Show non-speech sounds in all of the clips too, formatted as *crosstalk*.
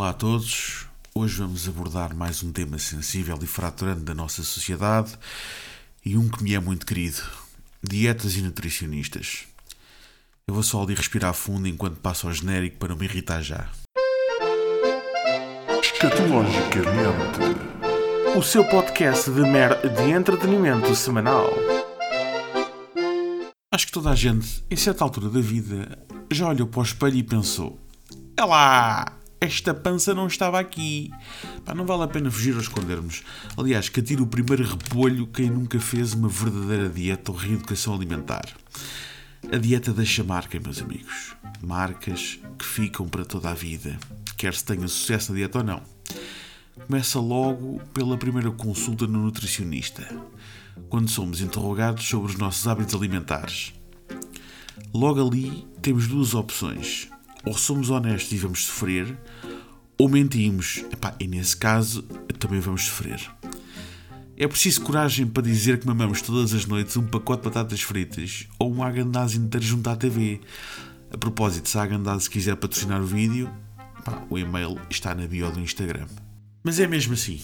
Olá a todos. Hoje vamos abordar mais um tema sensível e fraturante da nossa sociedade e um que me é muito querido: dietas e nutricionistas. Eu vou só ali respirar fundo enquanto passo ao genérico para não me irritar já. Escatologicamente, o seu podcast de, mer de entretenimento semanal. Acho que toda a gente, em certa altura da vida, já olhou para o espelho e pensou: É lá! Esta pança não estava aqui. Pá, não vale a pena fugir ou escondermos. Aliás, que atire o primeiro repolho quem nunca fez uma verdadeira dieta ou reeducação alimentar. A dieta deixa marca, meus amigos. Marcas que ficam para toda a vida, quer se tenha sucesso na dieta ou não. Começa logo pela primeira consulta no nutricionista, quando somos interrogados sobre os nossos hábitos alimentares. Logo ali temos duas opções ou somos honestos e vamos sofrer, ou mentimos. Epá, e nesse caso também vamos sofrer. É preciso coragem para dizer que mamamos todas as noites um pacote de batatas fritas ou um agandaz inteiro junto à TV. A propósito, se a agandaz quiser patrocinar o vídeo, o e-mail está na bio do Instagram. Mas é mesmo assim.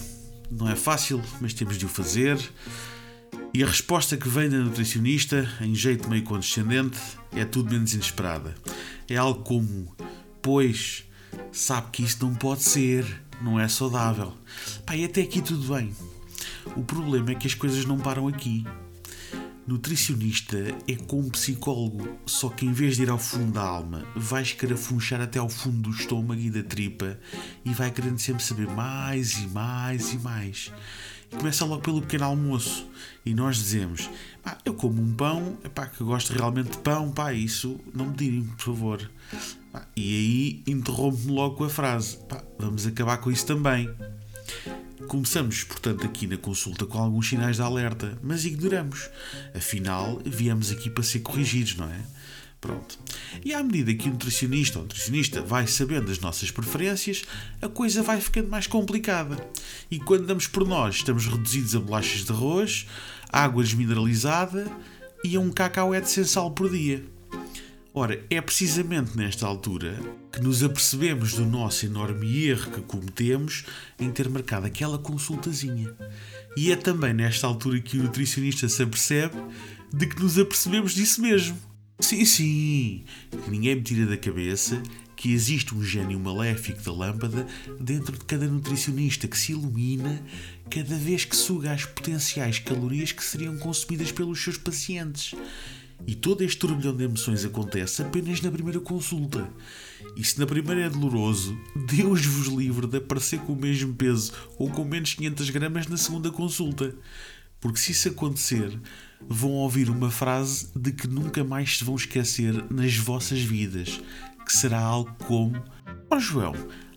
Não é fácil, mas temos de o fazer. E a resposta que vem da nutricionista, em jeito meio condescendente, é tudo menos inesperada. É algo como: Pois, sabe que isto não pode ser, não é saudável. Pá, e até aqui tudo bem. O problema é que as coisas não param aqui. Nutricionista é como psicólogo, só que em vez de ir ao fundo da alma, vai escarafunchar até ao fundo do estômago e da tripa e vai querendo sempre saber mais e mais e mais. Começa logo pelo pequeno almoço e nós dizemos: pá, Eu como um pão, pá, que gosto realmente de pão, pá, isso não me direm, por favor. Pá, e aí interrompe-me logo com a frase: pá, Vamos acabar com isso também. Começamos, portanto, aqui na consulta com alguns sinais de alerta, mas ignoramos. Afinal, viemos aqui para ser corrigidos, não é? Pronto. E à medida que o nutricionista ou nutricionista vai sabendo as nossas preferências, a coisa vai ficando mais complicada. E quando damos por nós, estamos reduzidos a bolachas de arroz, água desmineralizada e a um cacauete sem sal por dia. Ora, é precisamente nesta altura que nos apercebemos do nosso enorme erro que cometemos em ter marcado aquela consultazinha. E é também nesta altura que o nutricionista se apercebe de que nos apercebemos disso mesmo. Sim, sim, ninguém me tira da cabeça que existe um gênio maléfico da lâmpada dentro de cada nutricionista que se ilumina cada vez que suga as potenciais calorias que seriam consumidas pelos seus pacientes. E todo este turbilhão de emoções acontece apenas na primeira consulta. E se na primeira é doloroso, Deus vos livre de aparecer com o mesmo peso ou com menos 500 gramas na segunda consulta. Porque se isso acontecer, vão ouvir uma frase de que nunca mais se vão esquecer nas vossas vidas, que será algo como: Ó oh João,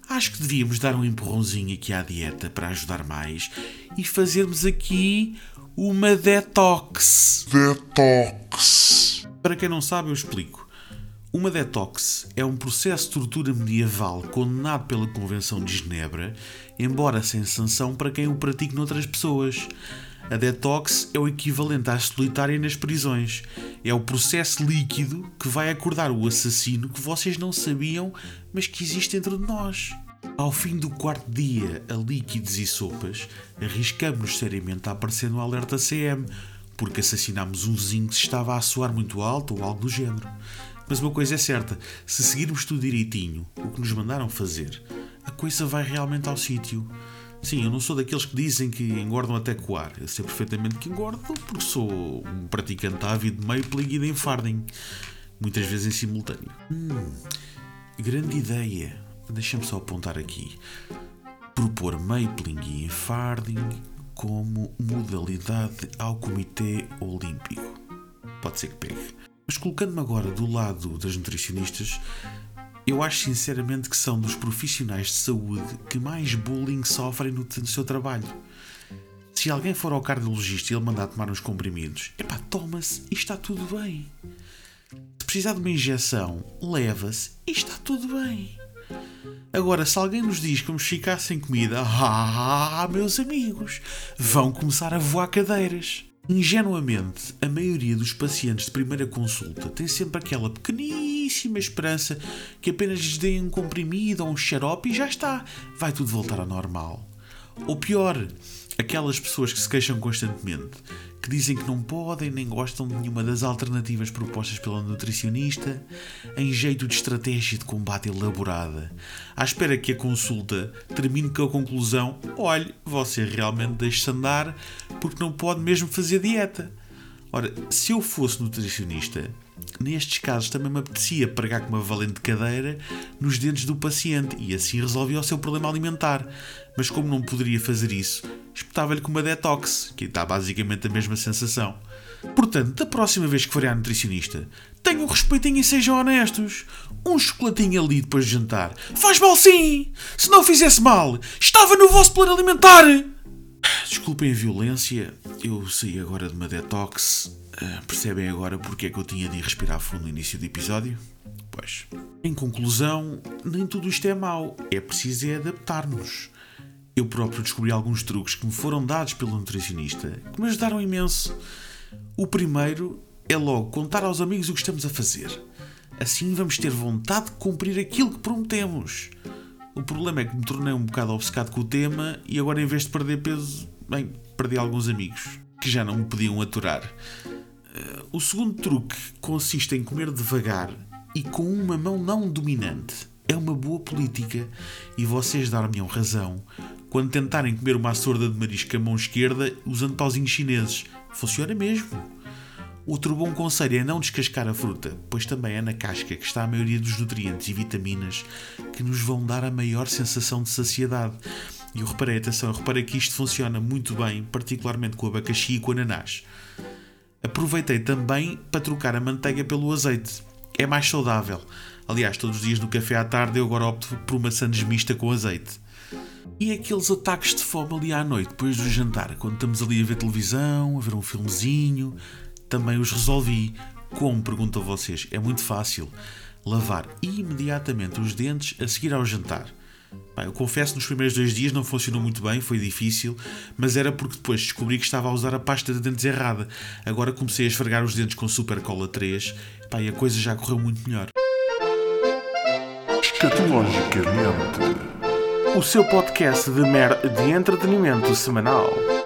acho que devíamos dar um empurrãozinho aqui à dieta para ajudar mais e fazermos aqui uma detox. Detox. Para quem não sabe, eu explico. Uma detox é um processo de tortura medieval condenado pela Convenção de Genebra, embora sem sanção para quem o pratique noutras pessoas. A detox é o equivalente à solitária nas prisões. É o processo líquido que vai acordar o assassino que vocês não sabiam, mas que existe dentro de nós. Ao fim do quarto dia a líquidos e sopas, arriscamos-nos seriamente a aparecer no alerta CM, porque assassinámos um vizinho que se estava a soar muito alto ou algo do género. Mas uma coisa é certa: se seguirmos tudo direitinho, o que nos mandaram fazer, a coisa vai realmente ao sítio. Sim, eu não sou daqueles que dizem que engordam até coar. Eu sei perfeitamente que engordo porque sou um praticante ávido de meio e de enfarding. Muitas vezes em simultâneo. Hum, grande ideia deixa-me só apontar aqui, propor Mapling e Enfarding como modalidade ao Comitê Olímpico. Pode ser que pegue. Mas colocando-me agora do lado das nutricionistas, eu acho sinceramente que são dos profissionais de saúde que mais bullying sofrem no, no seu trabalho. Se alguém for ao cardiologista e ele mandar tomar uns comprimidos, epá, toma-se e está tudo bem. Se precisar de uma injeção, leva-se e está tudo bem. Agora, se alguém nos diz que vamos ficar sem comida, *laughs* ah, meus amigos, vão começar a voar cadeiras. Ingenuamente, a maioria dos pacientes de primeira consulta tem sempre aquela pequeníssima esperança que apenas lhes deem um comprimido ou um xarope e já está, vai tudo voltar ao normal. Ou pior, aquelas pessoas que se queixam constantemente, que dizem que não podem nem gostam de nenhuma das alternativas propostas pela nutricionista, em jeito de estratégia de combate elaborada, à espera que a consulta termine com a conclusão: olhe, você realmente deixa-se andar porque não pode mesmo fazer dieta. Ora, se eu fosse nutricionista, nestes casos também me apetecia pregar com uma valente cadeira nos dentes do paciente e assim resolvia o seu problema alimentar. Mas como não poderia fazer isso, espetava-lhe com uma detox, que dá basicamente a mesma sensação. Portanto, da próxima vez que forem à nutricionista, tenham respeitinho e sejam honestos. Um chocolatinho ali depois de jantar. Faz mal sim! Se não fizesse mal, estava no vosso plano alimentar! Desculpem a violência, eu saí agora de uma detox. Uh, percebem agora porque é que eu tinha de respirar fundo no início do episódio? Pois. Em conclusão, nem tudo isto é mau. É preciso é adaptar-nos. Eu próprio descobri alguns truques que me foram dados pelo nutricionista que me ajudaram imenso. O primeiro é logo contar aos amigos o que estamos a fazer. Assim vamos ter vontade de cumprir aquilo que prometemos. O problema é que me tornei um bocado obcecado com o tema e agora, em vez de perder peso, bem, perdi alguns amigos que já não me podiam aturar. Uh, o segundo truque consiste em comer devagar e com uma mão não dominante. É uma boa política e vocês dar-me razão quando tentarem comer uma sorda de marisco à mão esquerda usando pauzinhos chineses. Funciona mesmo. Outro bom conselho é não descascar a fruta, pois também é na casca que está a maioria dos nutrientes e vitaminas que nos vão dar a maior sensação de saciedade. E eu reparei, atenção, eu reparei que isto funciona muito bem, particularmente com o abacaxi e com o ananás. Aproveitei também para trocar a manteiga pelo azeite. É mais saudável. Aliás, todos os dias no café à tarde eu agora opto por uma sandes mista com azeite. E aqueles ataques de fome ali à noite, depois do jantar, quando estamos ali a ver televisão, a ver um filmezinho, também os resolvi. Como, pergunto a vocês, é muito fácil. Lavar imediatamente os dentes a seguir ao jantar. Eu confesso nos primeiros dois dias não funcionou muito bem, foi difícil, mas era porque depois descobri que estava a usar a pasta de dentes errada. Agora comecei a esfregar os dentes com Super Cola 3 pá, e a coisa já correu muito melhor. Escatologicamente, o seu podcast de mer de entretenimento semanal.